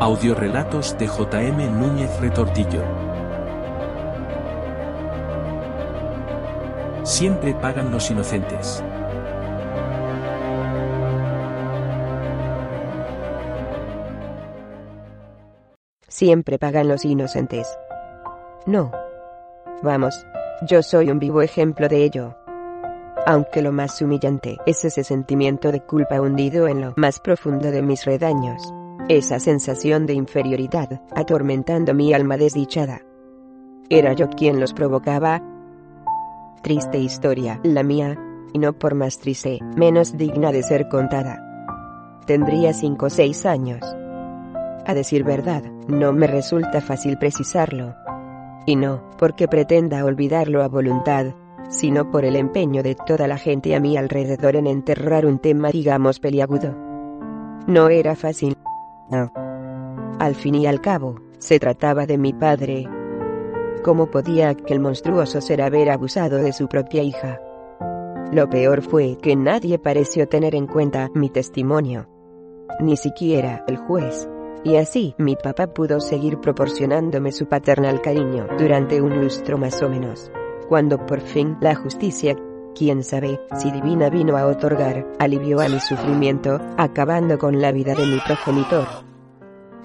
Audiorelatos de J.M. Núñez Retortillo. Siempre pagan los inocentes. Siempre pagan los inocentes. No. Vamos, yo soy un vivo ejemplo de ello. Aunque lo más humillante es ese sentimiento de culpa hundido en lo más profundo de mis redaños. Esa sensación de inferioridad, atormentando mi alma desdichada. Era yo quien los provocaba. Triste historia, la mía, y no por más triste, menos digna de ser contada. Tendría cinco o seis años. A decir verdad, no me resulta fácil precisarlo. Y no, porque pretenda olvidarlo a voluntad, sino por el empeño de toda la gente a mi alrededor en enterrar un tema digamos peliagudo. No era fácil. No. Al fin y al cabo, se trataba de mi padre. ¿Cómo podía aquel monstruoso ser haber abusado de su propia hija? Lo peor fue que nadie pareció tener en cuenta mi testimonio. Ni siquiera el juez. Y así mi papá pudo seguir proporcionándome su paternal cariño durante un lustro más o menos. Cuando por fin la justicia, quién sabe si divina vino a otorgar, alivió a mi sufrimiento, acabando con la vida de mi progenitor.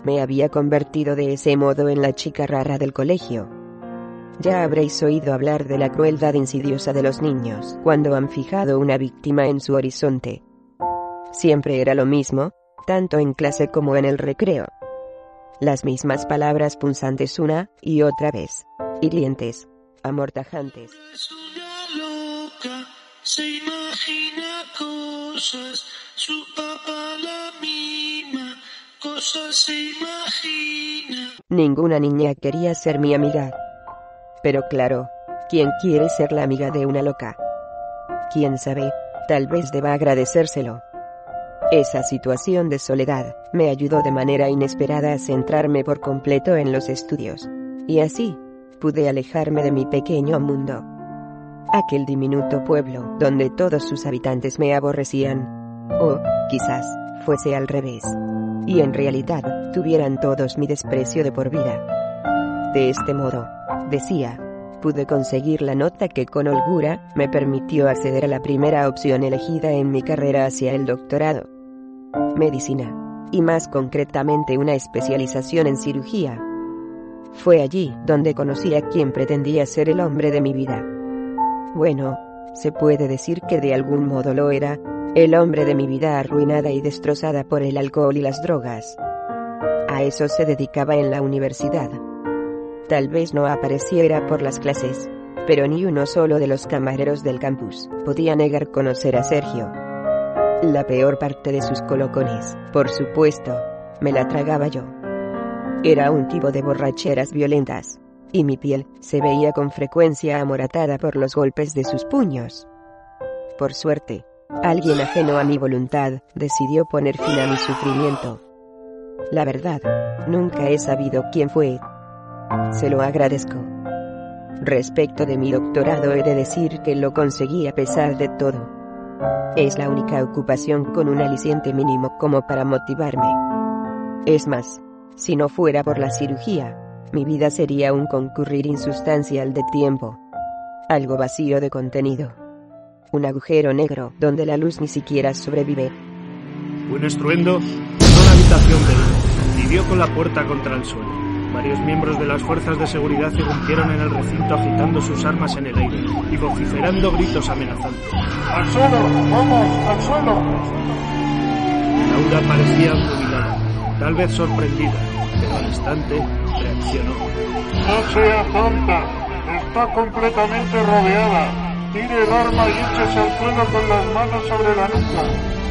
Me había convertido de ese modo en la chica rara del colegio. Ya habréis oído hablar de la crueldad insidiosa de los niños cuando han fijado una víctima en su horizonte. Siempre era lo mismo, tanto en clase como en el recreo. Las mismas palabras punzantes una y otra vez, hirientes, amortajantes. Se imagina cosas, su papá la mima, cosas se imagina. Ninguna niña quería ser mi amiga. Pero claro, ¿quién quiere ser la amiga de una loca? Quién sabe, tal vez deba agradecérselo. Esa situación de soledad me ayudó de manera inesperada a centrarme por completo en los estudios. Y así, pude alejarme de mi pequeño mundo. Aquel diminuto pueblo donde todos sus habitantes me aborrecían. O, quizás, fuese al revés. Y en realidad, tuvieran todos mi desprecio de por vida. De este modo, decía, pude conseguir la nota que con holgura me permitió acceder a la primera opción elegida en mi carrera hacia el doctorado medicina, y más concretamente una especialización en cirugía. Fue allí donde conocí a quien pretendía ser el hombre de mi vida. Bueno, se puede decir que de algún modo lo era, el hombre de mi vida arruinada y destrozada por el alcohol y las drogas. A eso se dedicaba en la universidad. Tal vez no apareciera por las clases, pero ni uno solo de los camareros del campus podía negar conocer a Sergio. La peor parte de sus colocones, por supuesto, me la tragaba yo. Era un tipo de borracheras violentas, y mi piel se veía con frecuencia amoratada por los golpes de sus puños. Por suerte, alguien ajeno a mi voluntad decidió poner fin a mi sufrimiento. La verdad, nunca he sabido quién fue. Se lo agradezco. Respecto de mi doctorado he de decir que lo conseguí a pesar de todo. Es la única ocupación con un aliciente mínimo como para motivarme. Es más, si no fuera por la cirugía, mi vida sería un concurrir insustancial de tiempo. Algo vacío de contenido. Un agujero negro donde la luz ni siquiera sobrevive. Un estruendo la habitación de dio con la puerta contra el suelo. Varios miembros de las fuerzas de seguridad irrumpieron en el recinto agitando sus armas en el aire y vociferando gritos amenazantes. ¡Al suelo! ¡Vamos! ¡Al suelo! Laura parecía jubilada, tal vez sorprendida, pero al instante reaccionó. No sea tonta. Está completamente rodeada. Tire el arma y échese al suelo con las manos sobre la nuca.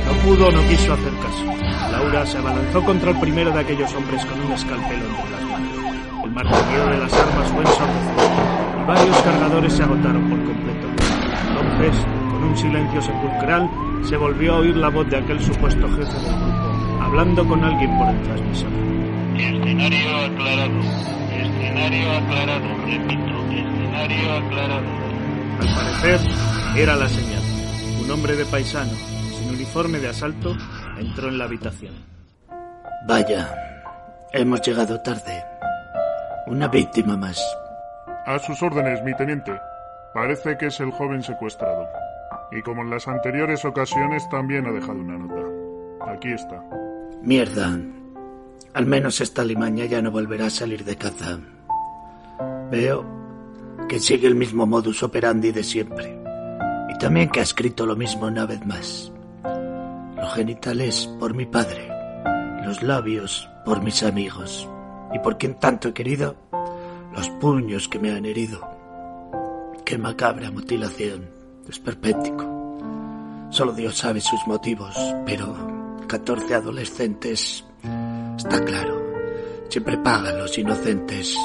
No pudo o no quiso hacer caso. Laura se abalanzó contra el primero de aquellos hombres con un escalpelo entre las manos. El martillo de las armas fue ensordecido y varios cargadores se agotaron por completo. Entonces, con un silencio sepulcral, se volvió a oír la voz de aquel supuesto jefe del grupo, hablando con alguien por el transmisor. Escenario aclarado. Escenario aclarado. Repito, escenario aclarado. Al parecer, era la señal. Un hombre de paisano, sin uniforme de asalto, entró en la habitación. Vaya, hemos llegado tarde. Una víctima más. A sus órdenes, mi teniente. Parece que es el joven secuestrado. Y como en las anteriores ocasiones, también ha dejado una nota. Aquí está. Mierda. Al menos esta limaña ya no volverá a salir de caza. Veo que sigue el mismo modus operandi de siempre. Y también que ha escrito lo mismo una vez más. Los genitales por mi padre. Los labios por mis amigos. Y por quien tanto he querido, los puños que me han herido. Qué macabra mutilación. Desperpético. Solo Dios sabe sus motivos, pero 14 adolescentes, está claro, siempre pagan los inocentes